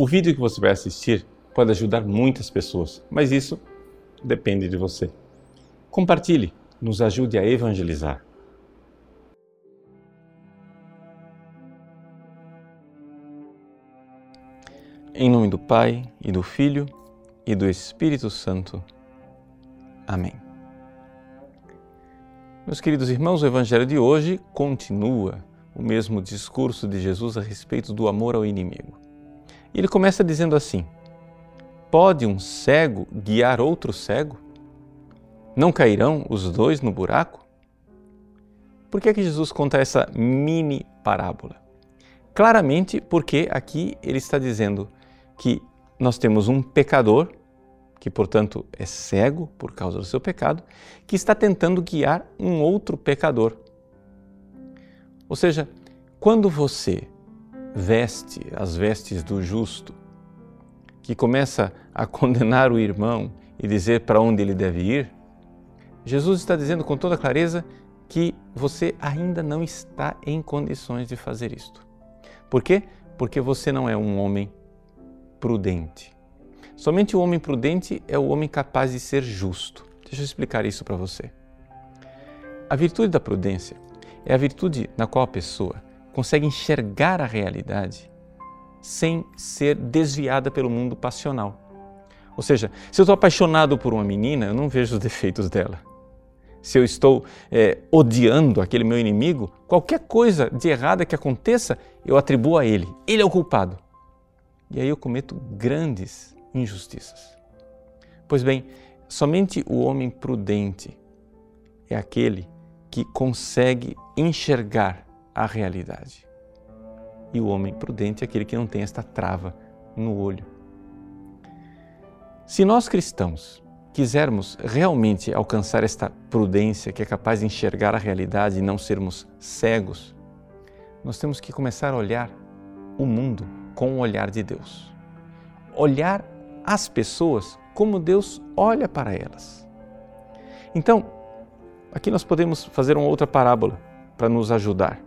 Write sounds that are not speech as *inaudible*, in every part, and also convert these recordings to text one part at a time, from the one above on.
O vídeo que você vai assistir pode ajudar muitas pessoas, mas isso depende de você. Compartilhe, nos ajude a evangelizar. Em nome do Pai e do Filho e do Espírito Santo. Amém. Meus queridos irmãos, o Evangelho de hoje continua o mesmo discurso de Jesus a respeito do amor ao inimigo. Ele começa dizendo assim: Pode um cego guiar outro cego? Não cairão os dois no buraco? Por que é que Jesus conta essa mini parábola? Claramente porque aqui ele está dizendo que nós temos um pecador, que portanto é cego por causa do seu pecado, que está tentando guiar um outro pecador. Ou seja, quando você veste as vestes do justo, que começa a condenar o irmão e dizer para onde ele deve ir, Jesus está dizendo com toda clareza que você ainda não está em condições de fazer isto. Por quê? Porque você não é um homem prudente. Somente o homem prudente é o homem capaz de ser justo. Deixa eu explicar isso para você. A virtude da prudência é a virtude na qual a pessoa consegue enxergar a realidade sem ser desviada pelo mundo passional. Ou seja, se eu estou apaixonado por uma menina, eu não vejo os defeitos dela. Se eu estou é, odiando aquele meu inimigo, qualquer coisa de errada que aconteça, eu atribuo a ele. Ele é o culpado. E aí eu cometo grandes injustiças. Pois bem, somente o homem prudente é aquele que consegue enxergar a realidade. E o homem prudente é aquele que não tem esta trava no olho. Se nós cristãos quisermos realmente alcançar esta prudência que é capaz de enxergar a realidade e não sermos cegos, nós temos que começar a olhar o mundo com o olhar de Deus. Olhar as pessoas como Deus olha para elas. Então, aqui nós podemos fazer uma outra parábola para nos ajudar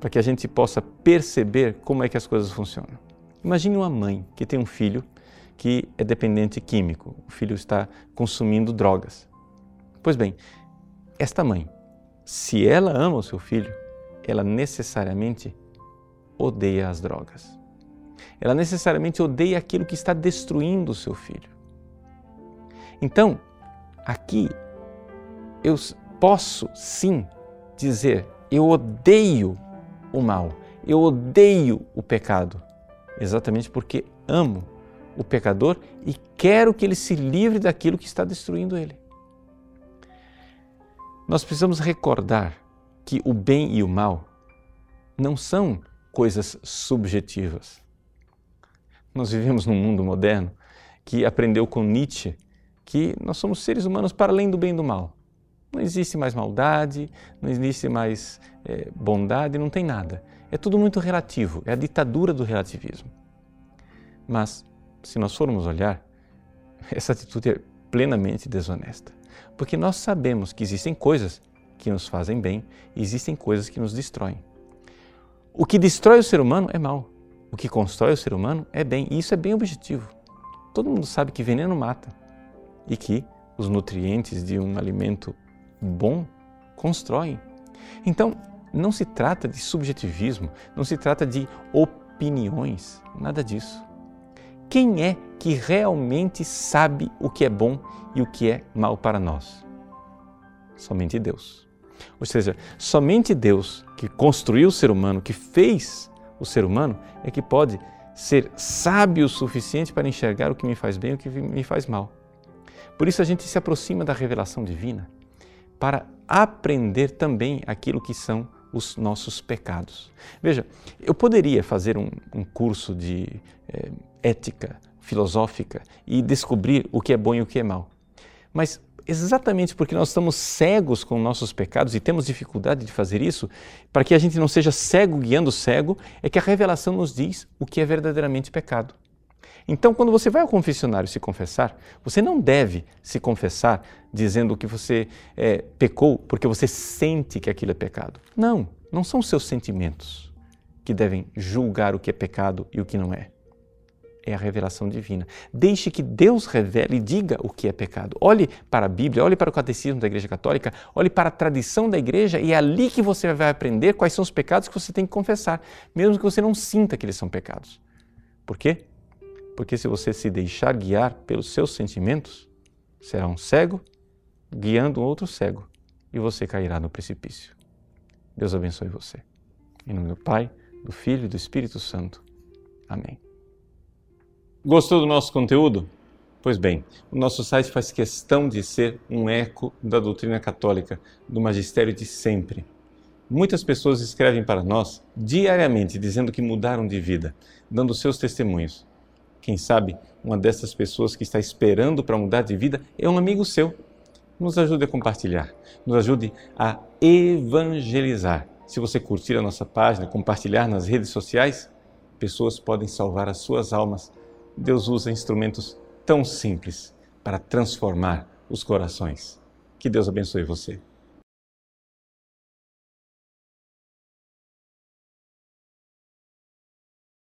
para que a gente possa perceber como é que as coisas funcionam. Imagine uma mãe que tem um filho que é dependente químico, o filho está consumindo drogas. Pois bem, esta mãe, se ela ama o seu filho, ela necessariamente odeia as drogas. Ela necessariamente odeia aquilo que está destruindo o seu filho. Então, aqui eu posso sim dizer: eu odeio o mal. Eu odeio o pecado, exatamente porque amo o pecador e quero que ele se livre daquilo que está destruindo ele. Nós precisamos recordar que o bem e o mal não são coisas subjetivas. Nós vivemos num mundo moderno que aprendeu com Nietzsche que nós somos seres humanos para além do bem e do mal. Não existe mais maldade, não existe mais é, bondade, não tem nada. É tudo muito relativo, é a ditadura do relativismo. Mas, se nós formos olhar, *laughs* essa atitude é plenamente desonesta. Porque nós sabemos que existem coisas que nos fazem bem e existem coisas que nos destroem. O que destrói o ser humano é mal. O que constrói o ser humano é bem. E isso é bem objetivo. Todo mundo sabe que veneno mata e que os nutrientes de um alimento bom constroem. Então, não se trata de subjetivismo, não se trata de opiniões, nada disso. Quem é que realmente sabe o que é bom e o que é mal para nós? Somente Deus. Ou seja, somente Deus que construiu o ser humano, que fez o ser humano, é que pode ser sábio o suficiente para enxergar o que me faz bem e o que me faz mal. Por isso a gente se aproxima da revelação divina para aprender também aquilo que são os nossos pecados. Veja, eu poderia fazer um, um curso de é, ética filosófica e descobrir o que é bom e o que é mal. Mas exatamente porque nós estamos cegos com nossos pecados e temos dificuldade de fazer isso, para que a gente não seja cego guiando cego, é que a revelação nos diz o que é verdadeiramente pecado. Então, quando você vai ao confessionário se confessar, você não deve se confessar dizendo que você é, pecou porque você sente que aquilo é pecado. Não, não são seus sentimentos que devem julgar o que é pecado e o que não é. é a revelação divina. Deixe que Deus revele e diga o que é pecado. Olhe para a Bíblia, olhe para o catecismo da Igreja Católica, olhe para a tradição da igreja e é ali que você vai aprender quais são os pecados que você tem que confessar, mesmo que você não sinta que eles são pecados. Por quê? Porque se você se deixar guiar pelos seus sentimentos, será um cego guiando um outro cego e você cairá no precipício. Deus abençoe você. Em nome do Pai, do Filho e do Espírito Santo. Amém. Gostou do nosso conteúdo? Pois bem, o nosso site faz questão de ser um eco da doutrina católica, do magistério de sempre. Muitas pessoas escrevem para nós diariamente dizendo que mudaram de vida, dando seus testemunhos. Quem sabe uma dessas pessoas que está esperando para mudar de vida é um amigo seu. Nos ajude a compartilhar, nos ajude a evangelizar. Se você curtir a nossa página, compartilhar nas redes sociais, pessoas podem salvar as suas almas. Deus usa instrumentos tão simples para transformar os corações. Que Deus abençoe você.